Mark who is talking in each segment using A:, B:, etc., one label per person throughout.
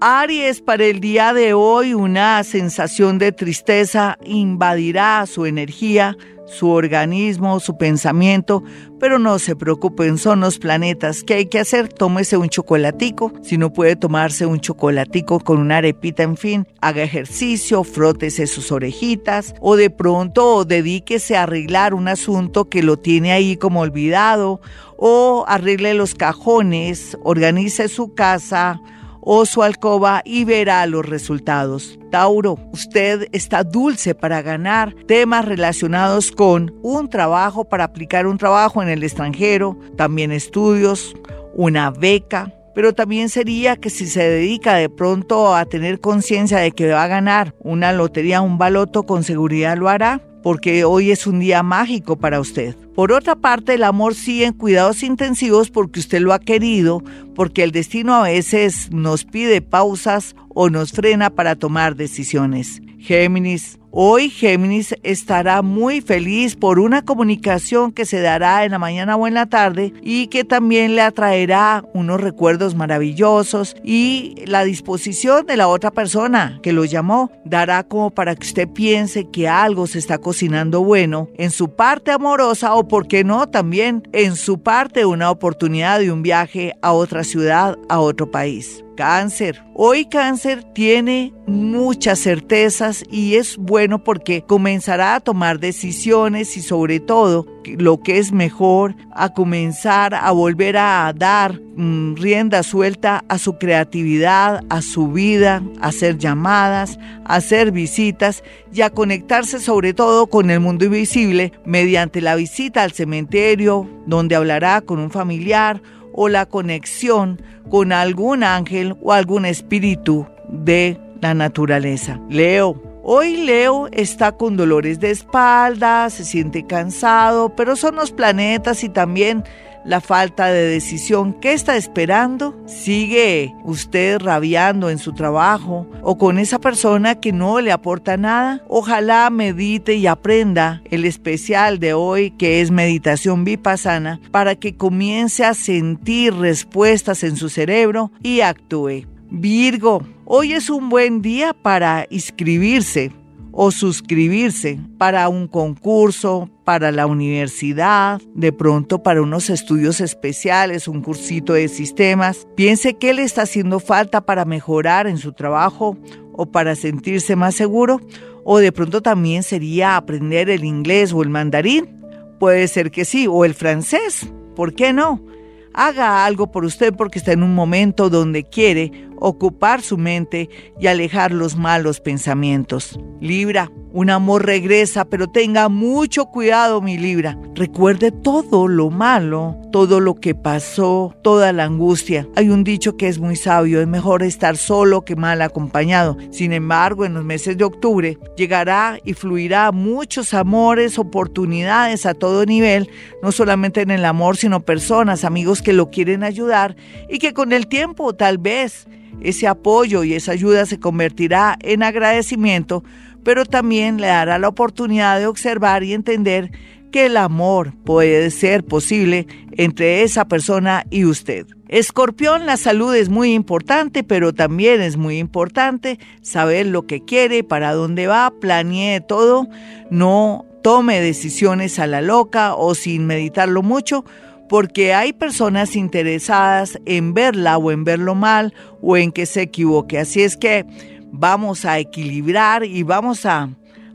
A: Aries, para el día de hoy una sensación de tristeza invadirá su energía, su organismo, su pensamiento, pero no se preocupen, son los planetas. ¿Qué hay que hacer? Tómese un chocolatico, si no puede tomarse un chocolatico con una arepita, en fin, haga ejercicio, frótese sus orejitas o de pronto dedíquese a arreglar un asunto que lo tiene ahí como olvidado o arregle los cajones, organice su casa, o su alcoba y verá los resultados. Tauro, usted está dulce para ganar temas relacionados con un trabajo, para aplicar un trabajo en el extranjero, también estudios, una beca, pero también sería que si se dedica de pronto a tener conciencia de que va a ganar una lotería, un baloto, con seguridad lo hará, porque hoy es un día mágico para usted. Por otra parte, el amor sí en cuidados intensivos porque usted lo ha querido, porque el destino a veces nos pide pausas o nos frena para tomar decisiones. Géminis, Hoy Géminis estará muy feliz por una comunicación que se dará en la mañana o en la tarde y que también le atraerá unos recuerdos maravillosos y la disposición de la otra persona que lo llamó dará como para que usted piense que algo se está cocinando bueno en su parte amorosa o por qué no también en su parte una oportunidad de un viaje a otra ciudad, a otro país cáncer. Hoy cáncer tiene muchas certezas y es bueno porque comenzará a tomar decisiones y sobre todo lo que es mejor, a comenzar a volver a dar mm, rienda suelta a su creatividad, a su vida, a hacer llamadas, a hacer visitas y a conectarse sobre todo con el mundo invisible mediante la visita al cementerio donde hablará con un familiar o la conexión con algún ángel o algún espíritu de la naturaleza. Leo. Hoy Leo está con dolores de espalda, se siente cansado, pero son los planetas y también la falta de decisión. ¿Qué está esperando? ¿Sigue usted rabiando en su trabajo o con esa persona que no le aporta nada? Ojalá medite y aprenda el especial de hoy que es meditación vipassana para que comience a sentir respuestas en su cerebro y actúe. Virgo, hoy es un buen día para inscribirse o suscribirse para un concurso, para la universidad, de pronto para unos estudios especiales, un cursito de sistemas. Piense qué le está haciendo falta para mejorar en su trabajo o para sentirse más seguro. O de pronto también sería aprender el inglés o el mandarín. Puede ser que sí, o el francés. ¿Por qué no? Haga algo por usted porque está en un momento donde quiere ocupar su mente y alejar los malos pensamientos. Libra, un amor regresa, pero tenga mucho cuidado, mi Libra. Recuerde todo lo malo, todo lo que pasó, toda la angustia. Hay un dicho que es muy sabio, es mejor estar solo que mal acompañado. Sin embargo, en los meses de octubre llegará y fluirá muchos amores, oportunidades a todo nivel, no solamente en el amor, sino personas, amigos que lo quieren ayudar y que con el tiempo tal vez ese apoyo y esa ayuda se convertirá en agradecimiento, pero también le dará la oportunidad de observar y entender que el amor puede ser posible entre esa persona y usted. Escorpión, la salud es muy importante, pero también es muy importante saber lo que quiere, para dónde va, planee todo, no tome decisiones a la loca o sin meditarlo mucho, porque hay personas interesadas en verla o en verlo mal o en que se equivoque. Así es que vamos a equilibrar y vamos a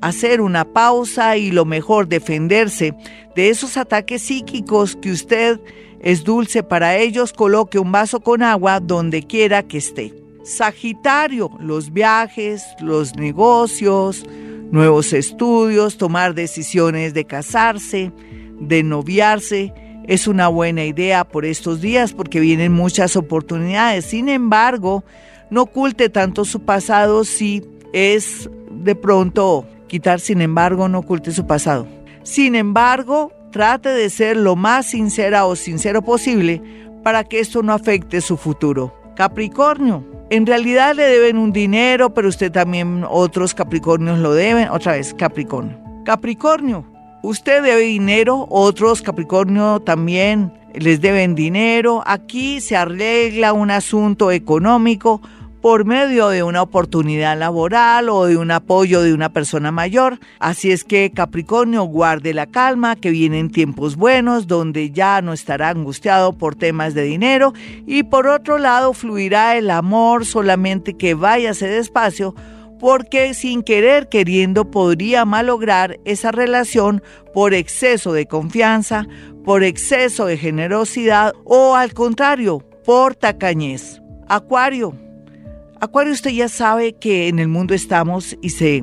A: hacer una pausa y lo mejor defenderse de esos ataques psíquicos que usted es dulce para ellos, coloque un vaso con agua donde quiera que esté. Sagitario, los viajes, los negocios, nuevos estudios, tomar decisiones de casarse, de noviarse, es una buena idea por estos días porque vienen muchas oportunidades. Sin embargo, no oculte tanto su pasado si es de pronto quitar, sin embargo, no oculte su pasado. Sin embargo, trate de ser lo más sincera o sincero posible para que esto no afecte su futuro. Capricornio, en realidad le deben un dinero, pero usted también otros Capricornios lo deben. Otra vez, Capricornio. Capricornio, Usted debe dinero, otros Capricornio también les deben dinero. Aquí se arregla un asunto económico por medio de una oportunidad laboral o de un apoyo de una persona mayor. Así es que Capricornio guarde la calma, que vienen tiempos buenos donde ya no estará angustiado por temas de dinero y por otro lado fluirá el amor, solamente que váyase despacio porque sin querer queriendo podría malograr esa relación por exceso de confianza, por exceso de generosidad o al contrario, por tacañez. Acuario, Acuario, usted ya sabe que en el mundo estamos y se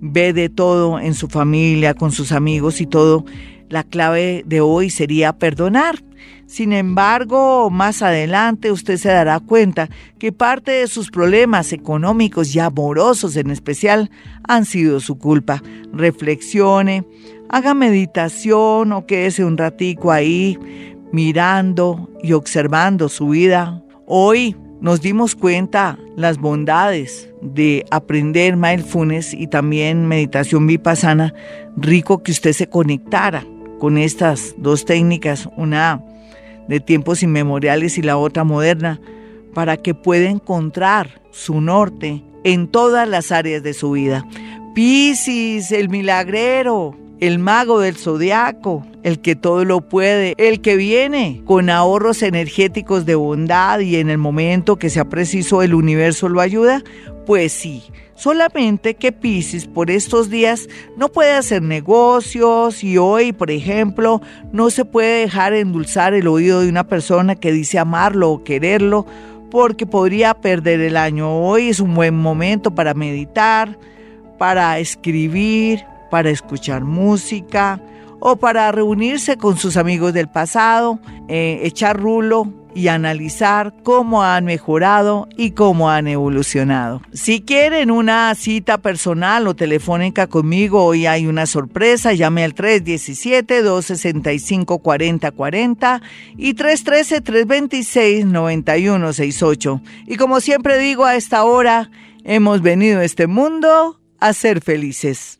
A: ve de todo en su familia, con sus amigos y todo. La clave de hoy sería perdonar. Sin embargo, más adelante usted se dará cuenta que parte de sus problemas económicos y amorosos en especial han sido su culpa. Reflexione, haga meditación o quédese un ratico ahí mirando y observando su vida. Hoy nos dimos cuenta las bondades de aprender mindfulness y también meditación vipassana, rico que usted se conectara con estas dos técnicas, una de tiempos inmemoriales y la otra moderna, para que pueda encontrar su norte en todas las áreas de su vida. Piscis, el milagrero, el mago del zodiaco, el que todo lo puede, el que viene con ahorros energéticos de bondad y en el momento que sea preciso el universo lo ayuda, pues sí. Solamente que Pisces por estos días no puede hacer negocios y hoy, por ejemplo, no se puede dejar endulzar el oído de una persona que dice amarlo o quererlo porque podría perder el año. Hoy es un buen momento para meditar, para escribir, para escuchar música o para reunirse con sus amigos del pasado, eh, echar rulo y analizar cómo han mejorado y cómo han evolucionado. Si quieren una cita personal o telefónica conmigo, hoy hay una sorpresa, llame al 317-265-4040 y 313-326-9168. Y como siempre digo a esta hora, hemos venido a este mundo a ser felices.